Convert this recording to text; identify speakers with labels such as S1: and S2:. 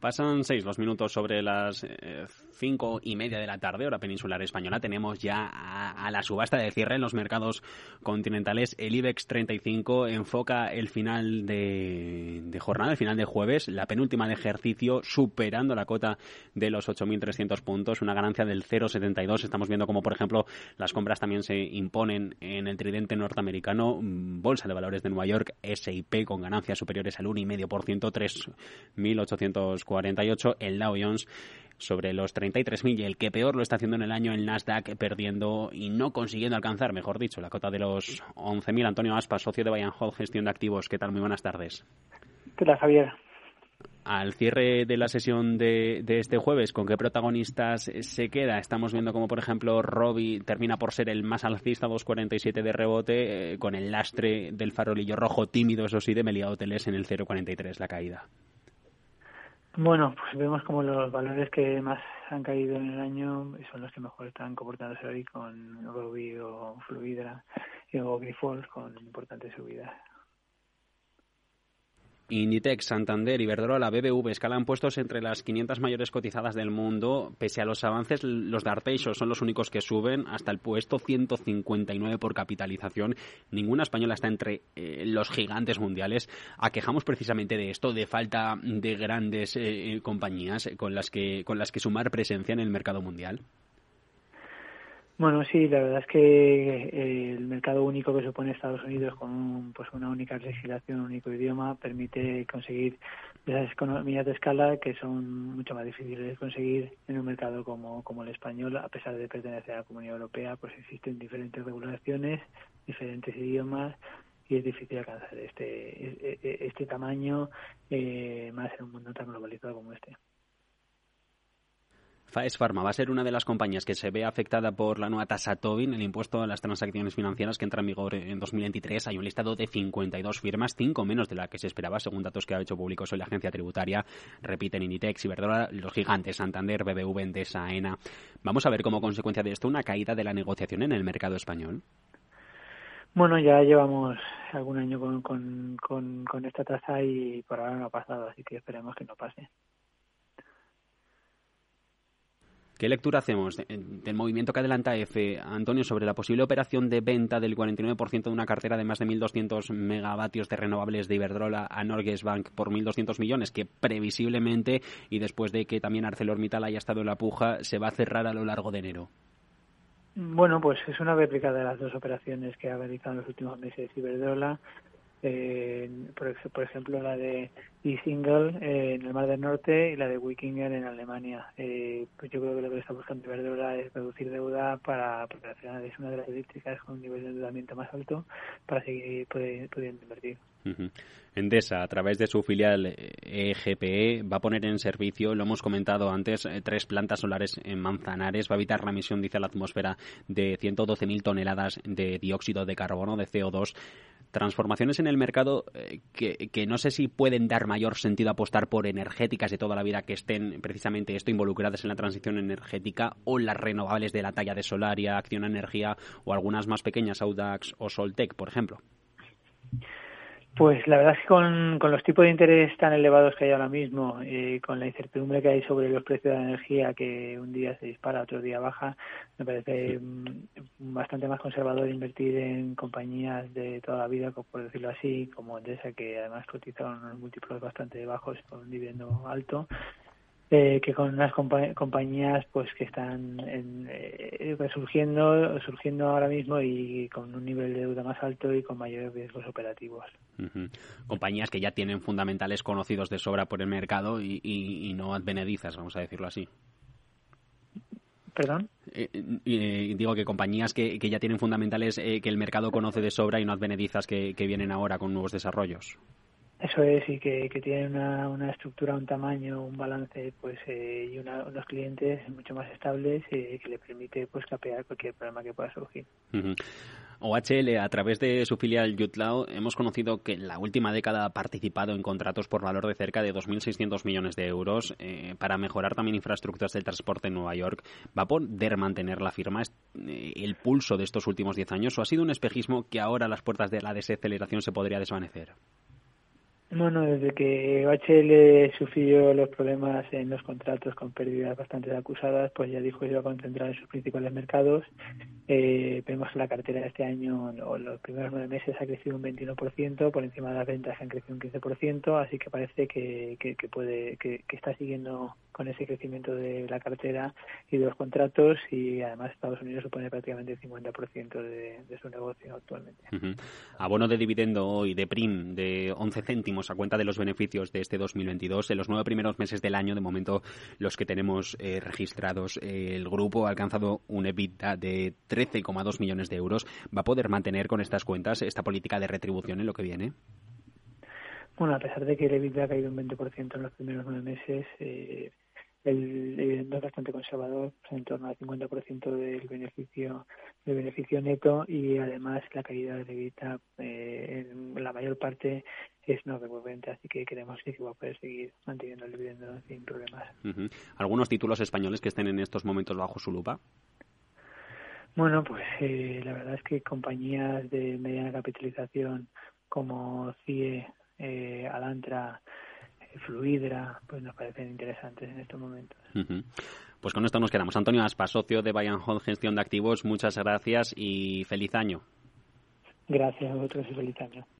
S1: Pasan seis los minutos sobre las eh, cinco y media de la tarde, hora peninsular española. Tenemos ya a, la subasta de cierre en los mercados continentales. El IBEX 35 enfoca el final de, jornada, el final de jueves, la penúltima de ejercicio, superando la cota de los 8.300 puntos, una ganancia del 0,72. Estamos viendo como, por ejemplo, las compras también se imponen en el tridente norteamericano. Bolsa de Valores de Nueva York, S&P, con ganancias superiores al 1,5%, 3.800 48, el Dow Jones sobre los 33.000 y el que peor lo está haciendo en el año el Nasdaq perdiendo y no consiguiendo alcanzar, mejor dicho, la cota de los 11.000. Antonio Aspas, socio de Bayern Hall, gestión de activos. ¿Qué tal? Muy buenas tardes.
S2: ¿Qué tal, Javier?
S1: Al cierre de la sesión de, este jueves, ¿con qué protagonistas se queda? Estamos viendo como, por ejemplo, Robbie termina por ser el más alcista, 2.47 de rebote, eh, con el lastre del farolillo rojo tímido, eso sí, de Melia Hoteles en el 0.43 la caída.
S2: Bueno, pues vemos como los valores que más han caído en el año son los que mejor están comportándose hoy con Ruby o Fluidra o Grifols con importantes subidas.
S1: Inditex, Santander, Iberdrola, BBV escalan puestos entre las 500 mayores cotizadas del mundo. Pese a los avances, los de son los únicos que suben hasta el puesto 159 por capitalización. Ninguna española está entre eh, los gigantes mundiales. Aquejamos precisamente de esto, de falta de grandes eh, eh, compañías con las que con las que sumar presencia en el mercado mundial.
S2: Bueno, sí, la verdad es que eh, el mercado único que supone Estados Unidos con pues una única legislación, un único idioma, permite conseguir esas economías de escala que son mucho más difíciles de conseguir en un mercado como, como el español, a pesar de pertenecer a la Comunidad Europea, pues existen diferentes regulaciones, diferentes idiomas y es difícil alcanzar este, e, e, este tamaño eh, más en un mundo tan globalizado como este.
S1: Faes Pharma va a ser una de las compañías que se ve afectada por la nueva tasa Tobin, el impuesto a las transacciones financieras que entra en vigor en 2023. Hay un listado de 52 firmas, cinco menos de la que se esperaba, según datos que ha hecho públicos hoy la agencia tributaria. Repiten Inditex, Iberdrola, los gigantes Santander, BBV, Endesa, AENA. Vamos a ver como consecuencia de esto una caída de la negociación en el mercado español.
S2: Bueno, ya llevamos algún año con esta tasa y por ahora no ha pasado, así que esperemos que no pase.
S1: ¿Qué lectura hacemos del movimiento que adelanta EFE, Antonio, sobre la posible operación de venta del 49% de una cartera de más de 1.200 megavatios de renovables de Iberdrola a Norges Bank por 1.200 millones, que previsiblemente, y después de que también ArcelorMittal haya estado en la puja, se va a cerrar a lo largo de enero?
S2: Bueno, pues es una réplica de las dos operaciones que ha realizado en los últimos meses Iberdrola eh, por, ejemplo la de E-Single eh, en el Mar del Norte y la de Wikinger en Alemania. Eh, pues yo creo que lo que está buscando Iberdrola es reducir deuda para, porque al final es una de las eléctricas con un nivel de endeudamiento más alto para seguir pudiendo invertir.
S1: Endesa, a través de su filial EGPE, va a poner en servicio, lo hemos comentado antes, eh, tres plantas solares en Manzanares. Va a evitar la emisión, dice la atmósfera, de 112.000 toneladas de dióxido de carbono, de CO2 transformaciones en el mercado eh, que, no sé si pueden dar mayor sentido apostar por energéticas de toda la vida que estén precisamente esto involucradas en la transición energética o las renovables de la talla de Solaria, Acción Energía o algunas más pequeñas, Audax o Soltec, por ejemplo.
S2: Pues la verdad es que con, los tipos de interés tan elevados que hay ahora mismo, eh, con la incertidumbre que hay sobre los precios de la energía, que un día se dispara, otro día baja, me parece mm, bastante más conservador invertir en compañías de toda la vida, por decirlo así, como Endesa, que además cotizaron unos múltiplos bastante bajos con un dividendo alto, eh, que con unas compañías pues que están en, eh, surgiendo surgiendo ahora mismo y con un nivel de deuda más alto y con mayores riesgos operativos.
S1: Compañías que ya tienen fundamentales conocidos de sobra por el mercado y, y, no advenedizas, vamos a decirlo así.
S2: ¿Perdón?
S1: Eh, eh, digo que compañías que, que ya tienen fundamentales que el mercado conoce de sobra y no advenedizas que, que vienen ahora con nuevos desarrollos.
S2: Eso es, y que, que tienen una, una estructura, un tamaño, un balance pues eh, y unos clientes mucho más estables eh, que le permite pues capear cualquier problema que pueda surgir.
S1: OHL, a través de su filial Yutlao, hemos conocido que en la última década ha participado en contratos por valor de cerca de 2.600 millones de euros eh, para mejorar también infraestructuras del transporte en Nueva York. ¿Va a poder mantener la firma eh, el pulso de estos últimos 10 años o ha sido un espejismo que ahora las puertas de la desaceleración se podría desvanecer?
S2: Bueno, desde que OHL sufrió los problemas en los contratos con pérdidas bastante acusadas, pues ya dijo que iba a concentrar en sus principales mercados. Eh, vemos que la cartera de este año, o los primeros nueve meses, ha crecido un 21%, por encima de las ventas que han crecido un 15%, así que parece que, que, puede, que, está siguiendo con ese crecimiento de la cartera y de los contratos, y además Estados Unidos supone prácticamente el 50% de, de su negocio actualmente.
S1: Abono de dividendo y de PRIM de 11 céntimos a cuenta de los beneficios de este 2022. En los nueve primeros meses del año, de momento, los que tenemos eh, registrados, el grupo ha alcanzado un EBITDA de 13,2 millones de euros. ¿Va a poder mantener con estas cuentas esta política de retribución en lo que viene?
S2: Bueno, a pesar de que el EBITDA ha caído un 20% en los primeros nueve meses, eh, el dividendo es bastante conservador, en torno al 50% del beneficio del beneficio neto y además la caída de EBITDA eh, en la mayor parte es no recurrente, así que creemos que va a poder seguir manteniendo el dividendo sin problemas.
S1: ¿Algunos títulos españoles que estén en estos momentos bajo su lupa?
S2: Bueno, pues eh, la verdad es que compañías de mediana capitalización como CIE, eh, Alantra, Fluidra, pues nos parecen interesantes en estos momentos.
S1: Pues con esto nos quedamos. Antonio Aspa, socio de Bayern Hall Gestión de Activos, muchas gracias y feliz año.
S2: Gracias a vosotros y feliz año.